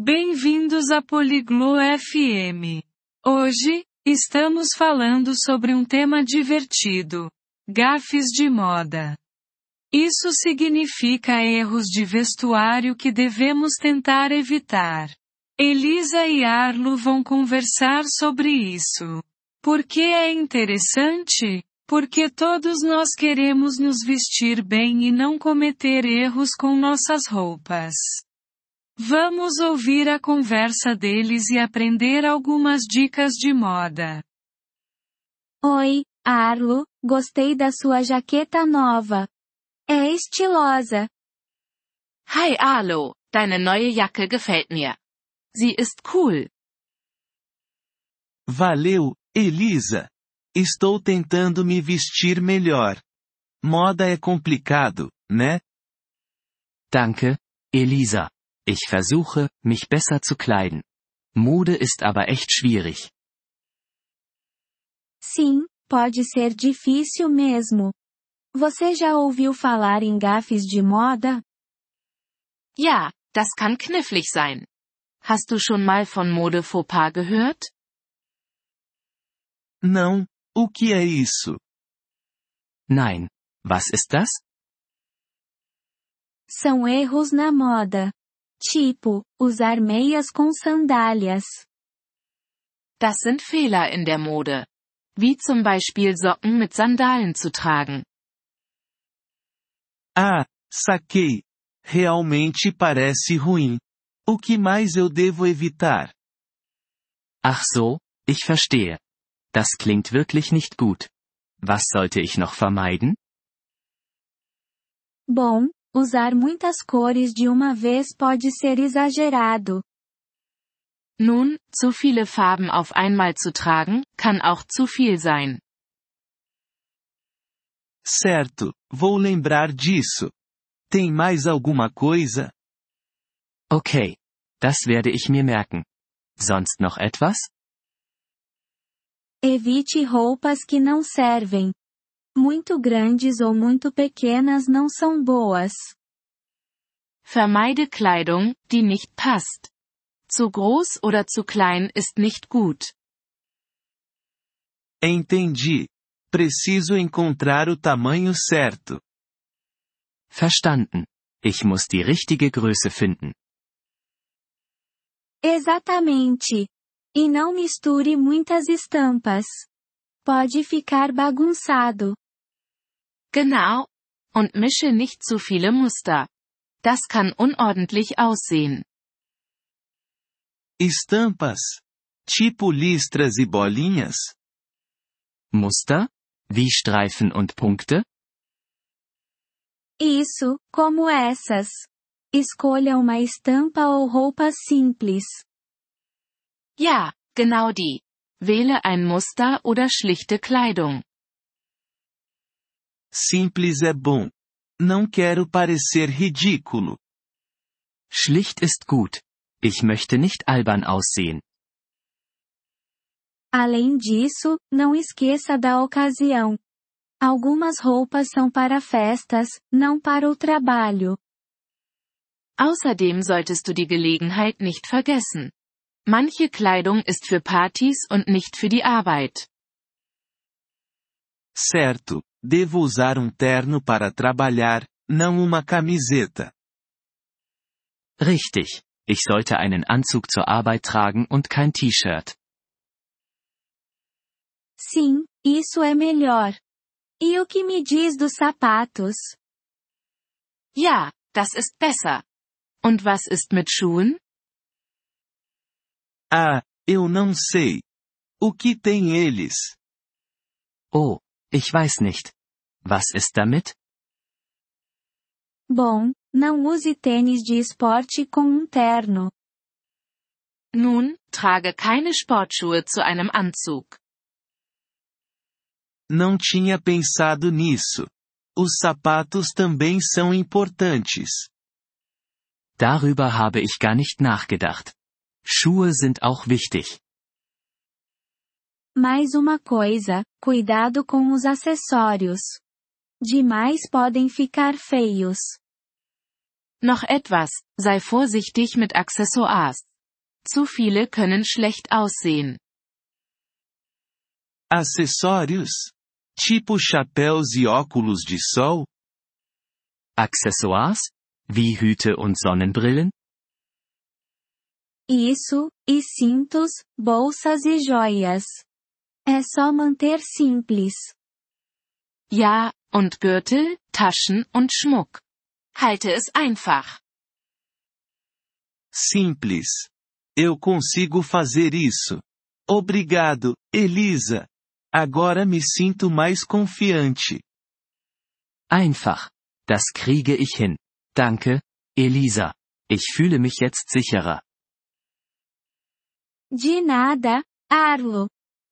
Bem-vindos a Poliglo FM. Hoje, estamos falando sobre um tema divertido: gafes de moda. Isso significa erros de vestuário que devemos tentar evitar. Elisa e Arlo vão conversar sobre isso. Por que é interessante? Porque todos nós queremos nos vestir bem e não cometer erros com nossas roupas. Vamos ouvir a conversa deles e aprender algumas dicas de moda. Oi, Arlo, gostei da sua jaqueta nova. É estilosa. Hi Arlo, deine neue Jacke gefällt mir. Sie ist cool. Valeu, Elisa. Estou tentando me vestir melhor. Moda é complicado, né? Danke, Elisa. Ich versuche, mich besser zu kleiden. Mode ist aber echt schwierig. Sim, pode ser difícil mesmo. Você já ouviu falar em gafes de moda? Ja, das kann knifflig sein. Hast du schon mal von Mode Fauxpas gehört? Não, o que é isso? Nein. Was ist das? São erros na moda. Tipo, usar meias com sandálias. Das sind Fehler in der Mode. Wie zum Beispiel Socken mit Sandalen zu tragen. Ah, saquei. Realmente parece ruim. O que mais eu devo evitar? Ach so, ich verstehe. Das klingt wirklich nicht gut. Was sollte ich noch vermeiden? Bom, usar muitas cores de uma vez pode ser exagerado. Nun, zu viele Farben auf einmal zu tragen, kann auch zu viel sein. Certo, vou lembrar disso. Tem mais alguma coisa? Okay. Das werde ich mir merken. Sonst noch etwas? Evite roupas que não servem. Muito grandes ou muito pequenas não são boas. Vermeide Kleidung, die nicht passt. Zu groß oder zu klein ist nicht gut. Entendi. Preciso encontrar o tamanho certo. Verstanden. Ich muss die richtige Größe finden. Exatamente. E não misture muitas estampas. Pode ficar bagunçado. Genau. Und mische nicht zu viele Muster. Das kann unordentlich aussehen. Estampas. Tipo listras e bolinhas? Muster? Wie Streifen und Punkte? Isso, como essas. Escolha uma estampa ou roupa simples. Ja, genau die. Wähle ein Muster oder schlichte Kleidung. Simples é bom. Não quero parecer ridículo. Schlicht ist gut. Ich möchte nicht albern aussehen. Além disso, não esqueça da ocasião. Algumas roupas são para festas, não para o trabalho. Außerdem solltest du die Gelegenheit nicht vergessen. Manche Kleidung ist für Partys und nicht für die Arbeit. Certo, devo usar um terno para trabalhar, não uma camiseta. Richtig. Ich sollte einen Anzug zur Arbeit tragen und kein T-Shirt. Sim, isso é melhor. E o que me diz dos sapatos? Ja, das ist besser. Und was ist mit Schuhen? Ah, eu não sei. O que tem eles? Oh, ich weiß nicht. Was ist damit? Bom, não use tênis de esporte com um terno. Nun, trage keine Sportschuhe zu einem Anzug. Não tinha pensado nisso. Os sapatos também são importantes. Darüber habe ich gar nicht nachgedacht. Schuhe sind auch wichtig. Mais uma coisa, cuidado com os acessórios. Demais podem ficar feios. Noch etwas, sei vorsichtig mit Accessoires. Zu viele können schlecht aussehen. Acessórios? Tipo chapéus e óculos de sol? Accessoires? Wie Hüte und Sonnenbrillen? Isso, e cintos, bolsas e joias. É só manter simples. Ja, und Gürtel, Taschen und Schmuck. Halte es einfach. Simples. Eu consigo fazer isso. Obrigado, Elisa. Agora me sinto mais confiante. Einfach. Das kriege ich hin. Danke, Elisa. Ich fühle mich jetzt sicherer. De nada, Arlo.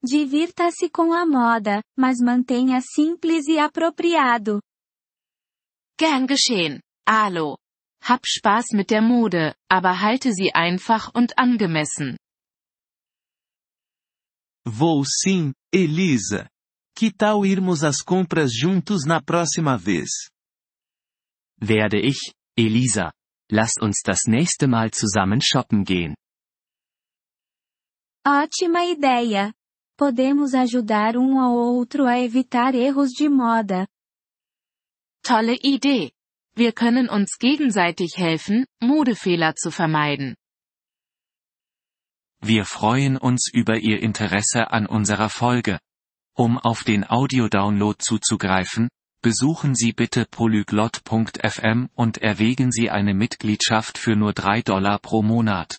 Divirta-se com a moda, mas mantenha simples e apropriado. Gern geschehen, Alo. Hab Spaß mit der Mode, aber halte sie einfach und angemessen. Vou sim, Elisa. Que tal irmos às compras juntos na próxima vez? Werde ich, Elisa. Lasst uns das nächste Mal zusammen shoppen gehen. Ótima ideia! Podemos ajudar um ao outro a evitar erros de moda. Tolle Idee. Wir können uns gegenseitig helfen, Modefehler zu vermeiden. Wir freuen uns über Ihr Interesse an unserer Folge. Um auf den Audiodownload zuzugreifen, besuchen Sie bitte polyglot.fm und erwägen Sie eine Mitgliedschaft für nur 3 Dollar pro Monat.